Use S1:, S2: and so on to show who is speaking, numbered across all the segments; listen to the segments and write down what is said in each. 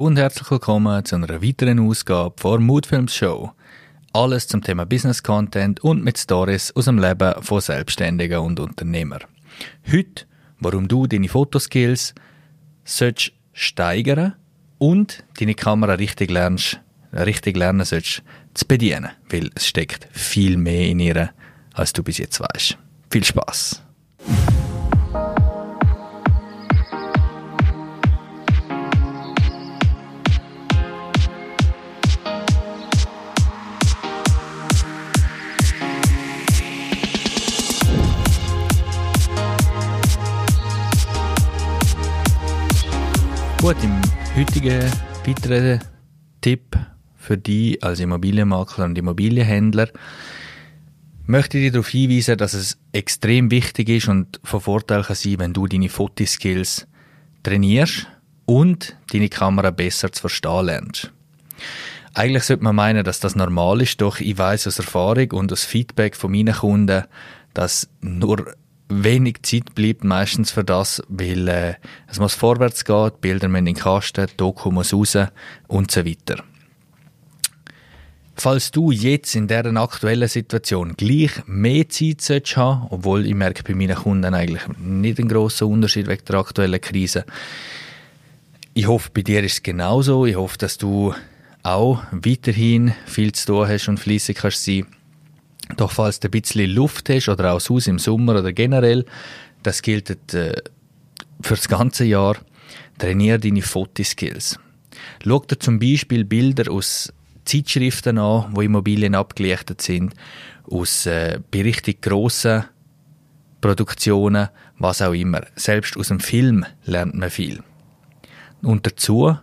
S1: Und herzlich willkommen zu einer weiteren Ausgabe vor Moodfilms Show. Alles zum Thema Business Content und mit Stories aus dem Leben von Selbstständigen und Unternehmern. Heute, warum du deine Fotoskills sollst steigern und deine Kamera richtig lernst, richtig lernen sollst zu bedienen, weil es steckt viel mehr in ihr, als du bis jetzt weißt. Viel Spaß! Gut, im heutigen weiteren Tipp für dich als Immobilienmakler und Immobilienhändler möchte ich dir darauf hinweisen, dass es extrem wichtig ist und von Vorteil kann sein, wenn du deine Fotoskills trainierst und deine Kamera besser zu verstehen lernst. Eigentlich sollte man meinen, dass das normal ist, doch ich weiß aus Erfahrung und aus Feedback von meinen Kunden, dass nur wenig Zeit bleibt meistens für das, weil äh, es muss vorwärts gehen, die Bilder müssen in den Kasten, die Doku muss raus und so weiter. Falls du jetzt in dieser aktuellen Situation gleich mehr Zeit solltest haben, obwohl ich merke bei meinen Kunden eigentlich nicht einen grossen Unterschied wegen der aktuellen Krise, ich hoffe, bei dir ist es genauso. Ich hoffe, dass du auch weiterhin viel zu tun hast und fleissig kannst sein doch falls du ein bisschen Luft hast oder auch das Haus im Sommer oder generell, das gilt äh, für das ganze Jahr, trainiere deine Fotoskills. Schau dir zum Beispiel Bilder aus Zeitschriften an, wo Immobilien abgelichtet sind, aus äh, richtig grossen Produktionen, was auch immer. Selbst aus dem Film lernt man viel. Und dazu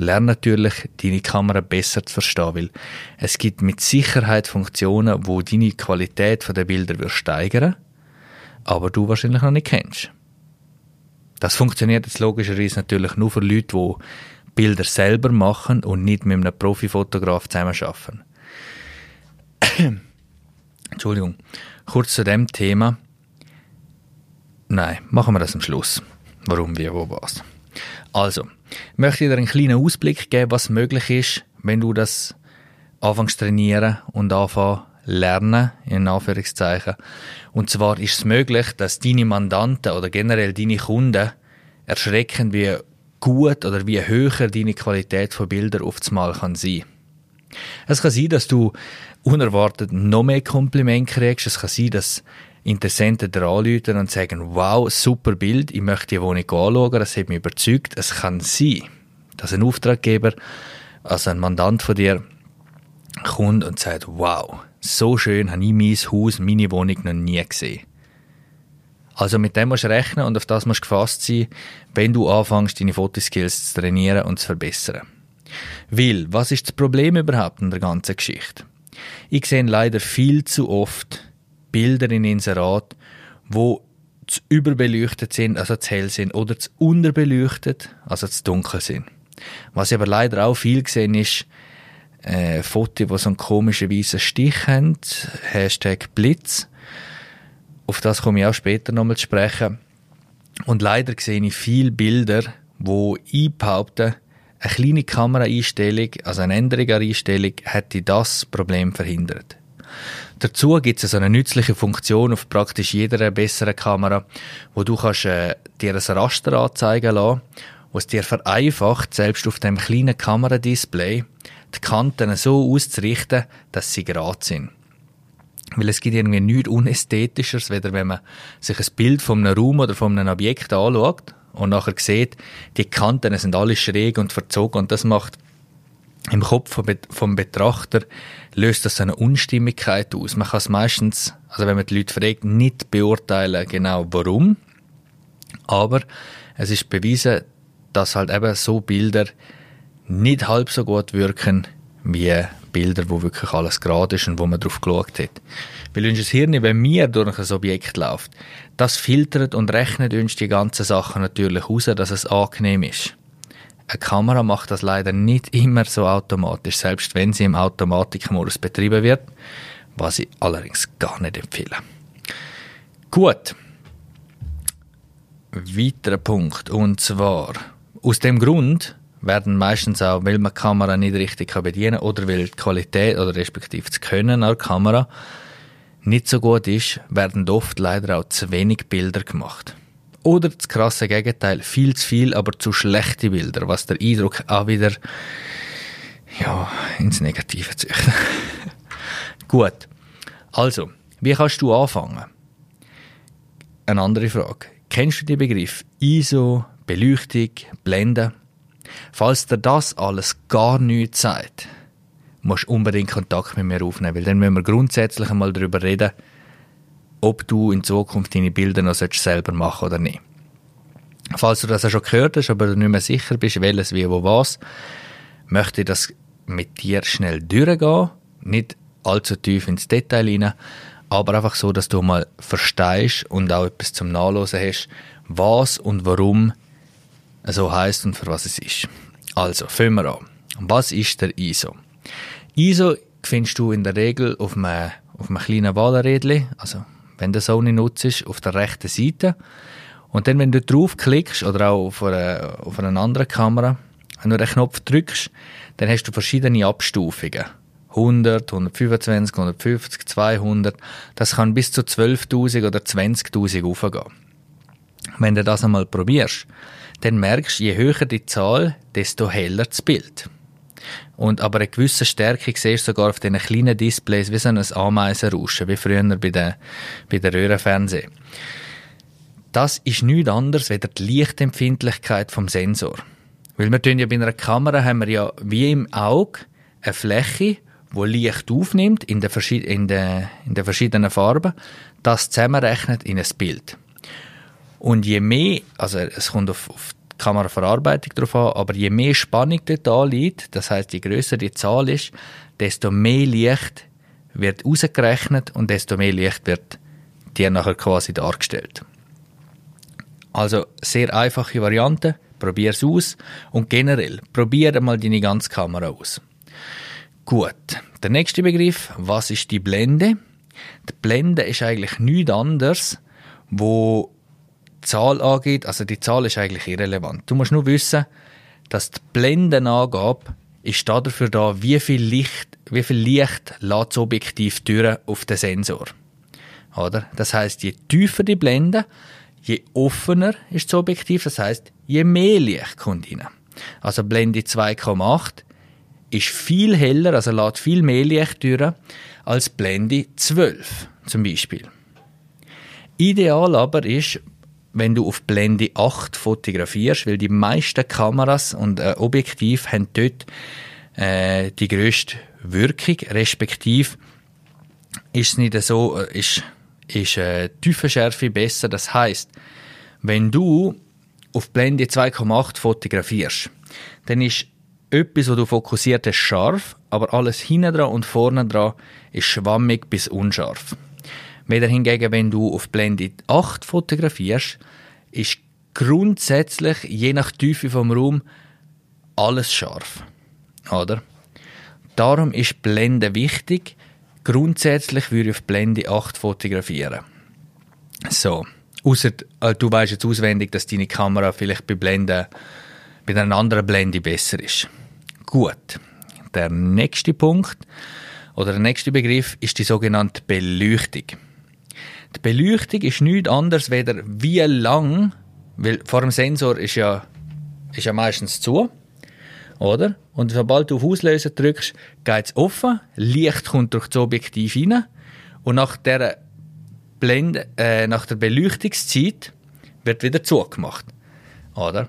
S1: lerne natürlich, deine Kamera besser zu verstehen, weil es gibt mit Sicherheit Funktionen, wo deine Qualität der Bilder steigern aber du wahrscheinlich noch nicht kennst. Das funktioniert jetzt logischerweise natürlich nur für Leute, die Bilder selber machen und nicht mit einem Profifotograf zusammenarbeiten. Entschuldigung. Kurz zu dem Thema. Nein, machen wir das am Schluss. Warum, wie, wo, was. Also, ich möchte dir einen kleinen Ausblick geben, was möglich ist, wenn du das anfängst trainieren und anfängst lernen, in Anführungszeichen. Und zwar ist es möglich, dass deine Mandanten oder generell deine Kunden erschrecken, wie gut oder wie höher deine Qualität von Bildern oftmals kann sein. Es kann sein, dass du unerwartet noch mehr Komplimente kriegst. Es kann sein, dass Interessenten dir anrufen und sagen, wow, super Bild, ich möchte die Wohnung anschauen, das hat mich überzeugt. Es kann sein, dass ein Auftraggeber, also ein Mandant von dir, kommt und sagt, wow, so schön habe ich mein Haus, meine Wohnung noch nie gesehen. Also mit dem musst du rechnen und auf das musst du gefasst sein, wenn du anfängst, deine Fotoskills zu trainieren und zu verbessern. Weil, was ist das Problem überhaupt in der ganzen Geschichte? Ich sehe leider viel zu oft Bilder in Inserat, wo zu überbeleuchtet sind, also zu hell sind, oder zu unterbeleuchtet, also zu dunkel sind. Was ich aber leider auch viel gesehen ist, äh, Fotos, die so einen komischen weißen Stich haben, Hashtag Blitz. Auf das komme ich auch später nochmal zu sprechen. Und leider sehe ich viele Bilder, wo ich behaupte, eine kleine Kameraeinstellung, also eine Änderung an Einstellung, hätte das Problem verhindert. Dazu gibt es eine nützliche Funktion auf praktisch jeder besseren Kamera, wo du kannst, äh, dir ein Raster anzeigen lassen, was dir vereinfacht, selbst auf dem kleinen Kameradisplay die Kanten so auszurichten, dass sie gerade sind. Weil es gibt irgendwie nichts Unästhetischeres, weder wenn man sich ein Bild von einem Raum oder von einem Objekt anschaut und nachher sieht, die Kanten sind alle schräg und verzogen und das macht im Kopf vom Betrachter löst das eine Unstimmigkeit aus. Man kann es meistens, also wenn man die Leute fragt, nicht beurteilen genau warum, aber es ist bewiesen, dass halt eben so Bilder nicht halb so gut wirken wie Bilder, wo wirklich alles gerade ist und wo man drauf geschaut hat. Weil unser Hirn, wenn mir durch ein Objekt läuft, das filtert und rechnet uns die ganzen Sachen natürlich aus, dass es angenehm ist. Eine Kamera macht das leider nicht immer so automatisch, selbst wenn sie im Automatikmodus betrieben wird, was ich allerdings gar nicht empfehle. Gut. Weiterer Punkt, und zwar, aus dem Grund, werden meistens auch, weil man die Kamera nicht richtig bedienen kann oder weil die Qualität oder respektive das Können der Kamera nicht so gut ist, werden oft leider auch zu wenig Bilder gemacht. Oder das krasse Gegenteil, viel zu viel, aber zu schlechte Bilder, was der Eindruck auch wieder ja, ins Negative zieht. Gut. Also, wie kannst du anfangen? Eine andere Frage. Kennst du den Begriff ISO, Beleuchtung, Blende? Falls dir das alles gar nichts sagt, musst du unbedingt Kontakt mit mir aufnehmen, weil dann müssen wir grundsätzlich einmal darüber reden, ob du in Zukunft deine Bilder noch selber machen oder nicht. Falls du das auch schon gehört hast, aber du nicht mehr sicher bist, welches, wie, wo, was, möchte ich das mit dir schnell durchgehen, nicht allzu tief ins Detail hinein, aber einfach so, dass du mal verstehst und auch etwas zum Nachlesen hast, was und warum so heißt und für was es ist. Also, fangen wir an. Was ist der ISO? ISO findest du in der Regel auf einem, auf einem kleinen Wahlrädchen, also wenn du Sony nutzt, auf der rechten Seite. Und dann, wenn du draufklickst oder auch auf einer, auf einer anderen Kamera, wenn du den Knopf drückst, dann hast du verschiedene Abstufungen. 100, 125, 150, 200. Das kann bis zu 12.000 oder 20.000 aufgehen. Wenn du das einmal probierst, dann merkst du, je höher die Zahl, desto heller das Bild. Und aber eine gewisse Stärke siehst du sogar auf diesen kleinen Displays wie so ein Ameisenrauschen, wie früher bei den, bei den Röhrenfernsehen. Das ist nichts anderes als die Lichtempfindlichkeit vom Sensor. Weil wir tun ja bei einer Kamera haben wir ja wie im Auge eine Fläche, wo Licht aufnimmt in den, in den, in den verschiedenen Farben, das zusammenrechnet in ein Bild. Und je mehr, also es kommt auf, auf Kameraverarbeitung drauf an, aber je mehr Spannung dort liegt, das heißt, je größer die Zahl ist, desto mehr Licht wird ausgerechnet und desto mehr Licht wird dir nachher quasi dargestellt. Also sehr einfache Variante, probier es aus und generell probier mal deine ganze Kamera aus. Gut, der nächste Begriff, was ist die Blende? Die Blende ist eigentlich nichts anderes, wo Zahl angeht, also die Zahl ist eigentlich irrelevant. Du musst nur wissen, dass die Blendenangabe ist dafür da, wie viel Licht, wie viel Licht lässt das Objektiv durch auf den Sensor. Oder? Das heißt, je tiefer die Blende, je offener ist das Objektiv, das heißt, je mehr Licht kommt rein. Also Blende 2,8 ist viel heller, also lässt viel mehr Licht durch, als Blende 12 zum Beispiel. Ideal aber ist, wenn du auf Blende 8 fotografierst, weil die meisten Kameras und äh, Objektiv haben dort äh, die grösste Wirkung, respektive ist es nicht so, äh, ist, ist äh, Tiefenschärfe besser. Das heißt, wenn du auf Blende 2,8 fotografierst, dann ist etwas, was du fokussiert hast, scharf, aber alles hinten dran und vorne dran ist schwammig bis unscharf. Wieder hingegen, wenn du auf Blende 8 fotografierst, ist grundsätzlich, je nach Tiefe vom Raum, alles scharf. Oder? Darum ist Blende wichtig. Grundsätzlich würde ich auf Blende 8 fotografieren. So. Außer äh, du weißt jetzt auswendig, dass deine Kamera vielleicht bei Blende, bei einer anderen Blende besser ist. Gut. Der nächste Punkt oder der nächste Begriff ist die sogenannte Beleuchtung. Die Beleuchtung ist nichts anderes, weder wie lang, weil vor dem Sensor ist ja, ist ja meistens zu, oder? Und sobald du auf Auslöser drückst, geht es offen, Licht kommt durch das Objektiv rein und nach der Blende, äh, nach der Beleuchtungszeit wird wieder zugemacht, oder?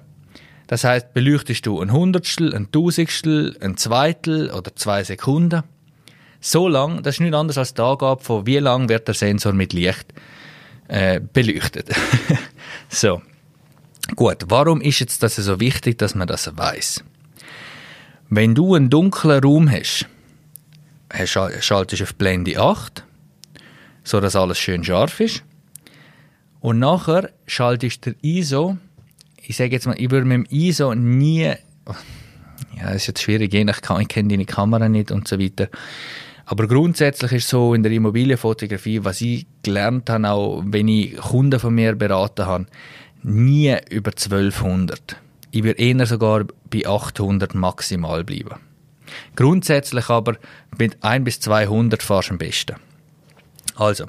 S1: Das heißt, beleuchtest du ein Hundertstel, ein Tausendstel, ein Zweitel oder zwei Sekunden, so lang, das ist nicht anders als die Angabe von wie lang wird der Sensor mit Licht äh, beleuchtet. so. Gut, warum ist jetzt das so wichtig, dass man das weiß? Wenn du einen dunklen Raum hast, schaltest du auf Blende 8, so dass alles schön scharf ist. Und nachher schaltest du ISO, ich sage jetzt mal, ich würde mit dem ISO nie, ja, das ist jetzt schwierig, je nach, ich kenne deine Kamera nicht und so weiter. Aber grundsätzlich ist so in der Immobilienfotografie, was ich gelernt habe, auch wenn ich Kunden von mir beraten habe, nie über 1200. Ich würde eher sogar bei 800 maximal bleiben. Grundsätzlich aber mit 1 bis 200 fast am besten. Also,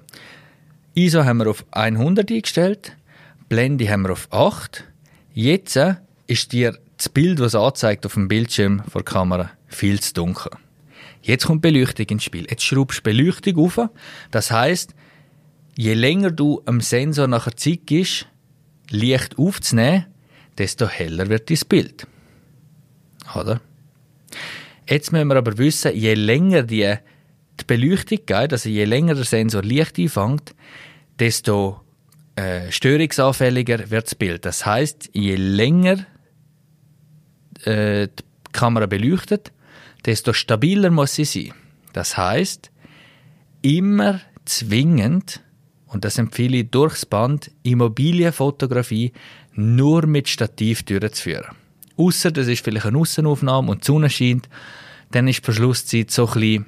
S1: ISO haben wir auf 100 eingestellt, Blende haben wir auf 8. Jetzt ist dir das Bild, was anzeigt auf dem Bildschirm der Kamera, viel zu dunkel. Jetzt kommt Beleuchtung ins Spiel. Jetzt schraubst du Beleuchtung auf. Das heißt, je länger du am Sensor nachher Zeit gibst, Licht aufzunehmen, desto heller wird dein Bild. Oder? Jetzt müssen wir aber wissen, je länger die, die Beleuchtung geht, also je länger der Sensor Licht einfängt, desto äh, störungsanfälliger wird das Bild. Das heißt, je länger äh, die Kamera beleuchtet, desto stabiler muss sie sein. Das heißt, immer zwingend, und das empfehle ich durchs Band, Immobilienfotografie nur mit Stativ durchzuführen. Ausser das ist vielleicht eine Aussenaufnahme und die Sonne scheint, dann ist die Verschlusszeit so klein,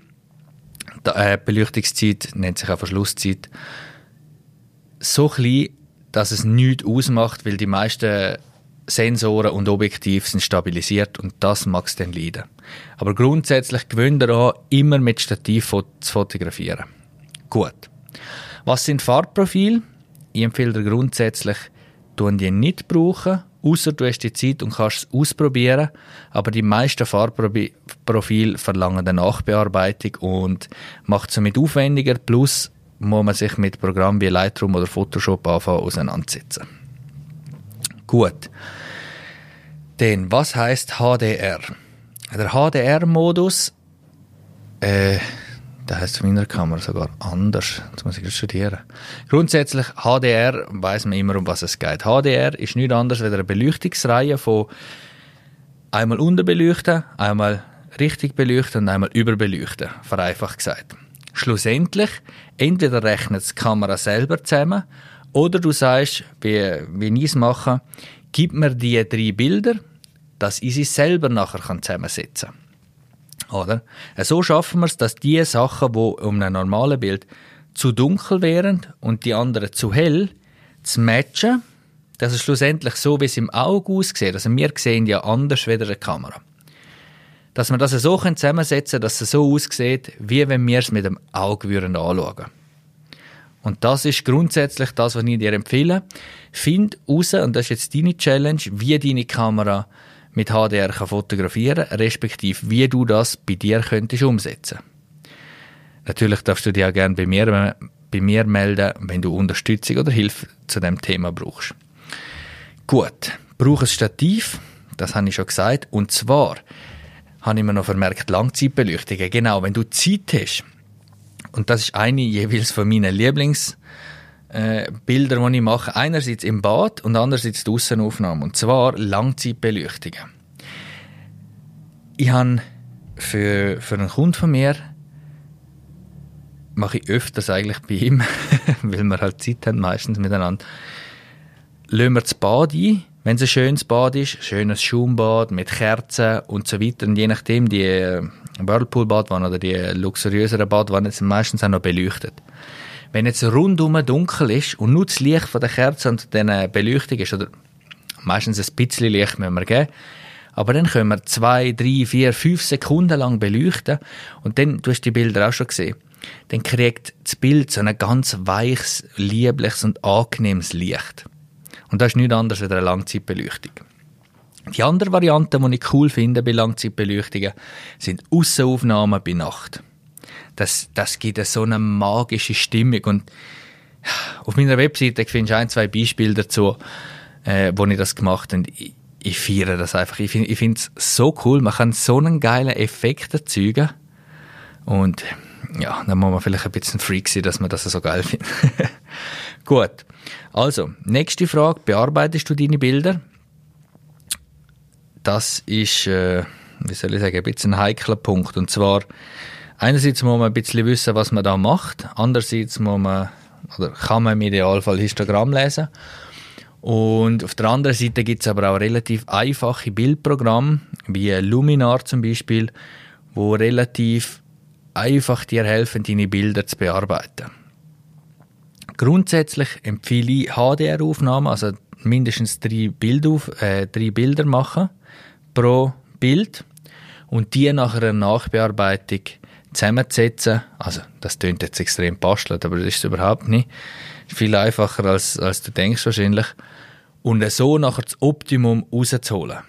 S1: die äh, Beleuchtungszeit nennt sich auch Verschlusszeit, so klein, dass es nichts ausmacht, weil die meisten Sensoren und Objektive sind stabilisiert und das mag es dann leiden. Aber grundsätzlich gewöhnt daran, immer mit Stativ zu fotografieren. Gut. Was sind Farbprofile? Ich empfehle dir grundsätzlich, tun die nicht brauchen, außer du hast die Zeit und kannst es ausprobieren. Aber die meisten Farbprofile verlangen eine Nachbearbeitung und macht es somit aufwendiger. Plus muss man sich mit Programmen wie Lightroom oder Photoshop anfangen auseinandersetzen. Gut. Denn was heißt HDR? Der HDR-Modus, äh, der heißt von meiner Kamera sogar anders. Jetzt muss ich studieren. Grundsätzlich HDR weiß man immer, um was es geht. HDR ist nichts anderes als eine Beleuchtungsreihe von einmal unterbeleuchten, einmal richtig beleuchten und einmal überbeleuchten, vereinfacht gesagt. Schlussendlich, entweder rechnet die Kamera selber zusammen oder du sagst, wie, wie ich es mache, gib mir die drei Bilder, dass ich sie selber nachher zusammensetzen kann. Oder? So schaffen wir es, dass die Sachen, die um ein normales Bild zu dunkel wären und die anderen zu hell, zu matchen, dass es schlussendlich so, wie es im Auge aussieht. Also wir sehen ja anders wie eine Kamera. Dass wir das so zusammensetzen können, dass es so aussieht, wie wenn wir es mit dem Auge anschauen würden. Und das ist grundsätzlich das, was ich dir empfehle. Find raus, und das ist jetzt deine Challenge, wie deine Kamera mit HDR kann fotografieren respektive wie du das bei dir könntest umsetzen. Natürlich darfst du dich auch gerne bei mir, bei mir melden, wenn du Unterstützung oder Hilfe zu dem Thema brauchst. Gut, brauche ein Stativ, das habe ich schon gesagt, und zwar habe ich mir noch vermerkt, Langzeitbeleuchtungen. Genau, wenn du Zeit hast, und das ist eine jeweils von meinen Lieblingsbildern, äh, die ich mache. Einerseits im Bad und andererseits die Aussenaufnahme. Und zwar Langzeitbeleuchtungen. Ich habe für, für einen Kunden von mir mache ich öfters eigentlich bei ihm, weil wir halt Zeit haben, meistens miteinander, lassen wir das Bad ein, wenn es ein schönes Bad ist, schönes Schaumbad mit Kerzen und so weiter. Und je nachdem, die äh, Whirlpool-Badwanne oder die luxuriöseren Badwannen sind meistens auch noch beleuchtet. Wenn jetzt rundum dunkel ist und nur das Licht von der Kerze und der Beleuchtung ist, oder meistens ein bisschen Licht müssen wir geben, aber dann können wir zwei, drei, vier, fünf Sekunden lang beleuchten und dann, du hast die Bilder auch schon gesehen, dann kriegt das Bild so ein ganz weiches, liebliches und angenehmes Licht. Und das ist nichts anderes als eine Langzeitbeleuchtung. Die andere Variante, die ich cool finde bei Langzeitbeleuchtungen, sind Aussenaufnahmen bei Nacht. Das, das gibt so eine magische Stimmung und auf meiner Webseite findest du ein, zwei Beispiele dazu, äh, wo ich das gemacht habe. Ich, ich feiere das einfach. Ich finde ich es so cool. Man kann so einen geilen Effekt erzeugen. Und ja, dann muss man vielleicht ein bisschen Freak sein, dass man das so geil findet. Gut. Also, nächste Frage. Bearbeitest du deine Bilder? das ist, äh, wie soll ich sagen, ein bisschen ein heikler Punkt. Und zwar, einerseits muss man ein bisschen wissen, was man da macht. Andererseits muss man, oder kann man im Idealfall Histogramm lesen. Und auf der anderen Seite gibt es aber auch relativ einfache Bildprogramme, wie Luminar zum Beispiel, wo relativ einfach dir helfen, deine Bilder zu bearbeiten. Grundsätzlich empfehle ich HDR-Aufnahmen, also mindestens drei, Bild auf, äh, drei Bilder machen pro Bild und die nach einer Nachbearbeitung zusammenzusetzen. Also, das klingt jetzt extrem bastelt, aber das ist es überhaupt nicht. Viel einfacher, als, als du denkst wahrscheinlich. Und so nachher das Optimum rauszuholen.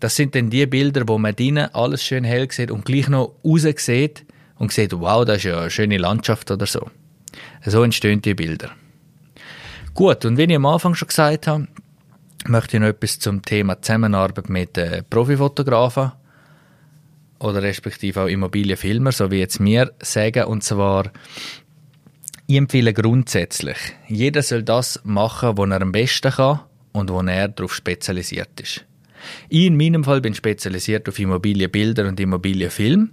S1: Das sind dann die Bilder, wo man drinnen alles schön hell sieht und gleich noch raus sieht und sieht, wow, das ist ja eine schöne Landschaft oder so. So entstehen die Bilder. Gut, und wie ich am Anfang schon gesagt habe, möchte ich noch etwas zum Thema Zusammenarbeit mit äh, Profifotografen oder respektive auch Immobilienfilmer, so wie jetzt mir sagen, und zwar ich empfehle grundsätzlich, jeder soll das machen, was er am besten kann und wo er darauf spezialisiert ist. Ich in meinem Fall bin spezialisiert auf Immobilienbilder und Immobilienfilm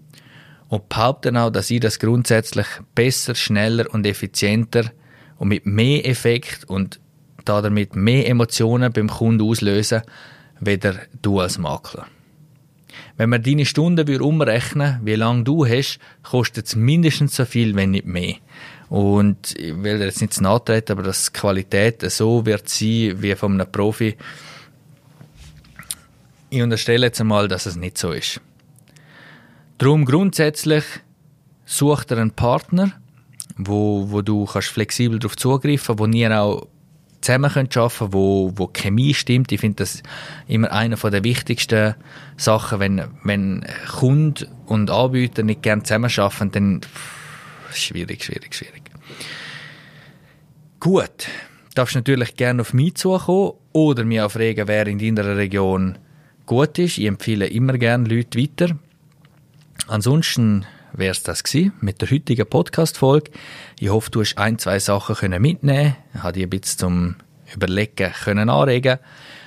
S1: und behaupte auch, dass ich das grundsätzlich besser, schneller und effizienter und mit mehr Effekt und damit mehr Emotionen beim Kunden auslösen, weder du als Makler. Wenn man deine Stunden umrechnen wie lange du hast, kostet es mindestens so viel, wenn nicht mehr. Und ich will jetzt nicht nachtreten, aber dass die Qualität so wird sein wie von einem Profi. Ich unterstelle jetzt einmal, dass es nicht so ist. Darum grundsätzlich such dir einen Partner, wo, wo du kannst flexibel darauf zugreifen, wo ihr auch zusammen könnt arbeiten wo, wo Chemie stimmt. Ich finde das immer einer der wichtigsten Sachen, wenn, wenn Kunde und Anbieter nicht gerne zusammen arbeiten, dann schwierig, schwierig, schwierig. Gut, darfst natürlich gerne auf mich zukommen oder mich auch fragen, wer in deiner Region gut ist. Ich empfehle immer gerne Leute weiter. Ansonsten wäre es das mit der heutigen Podcast-Folge. Ich hoffe, du hast ein, zwei Sachen können mitnehmen können, habe dich ein bisschen zum Überlegen können anregen.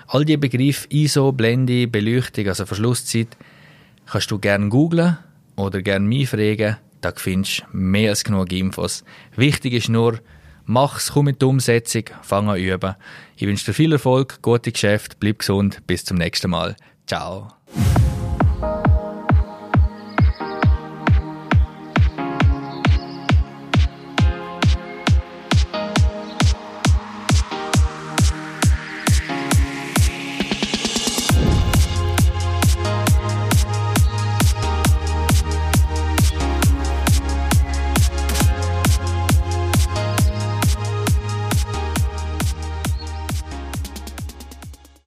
S1: All die Begriffe ISO, Blende, Beleuchtung, also Verschlusszeit, kannst du gerne googlen oder gerne mich fragen. Da findest du mehr als genug Infos. Wichtig ist nur, mach's, komm mit der Umsetzung, fang an üben. Ich wünsche dir viel Erfolg, gute Geschäfte, bleib gesund, bis zum nächsten Mal. Ciao.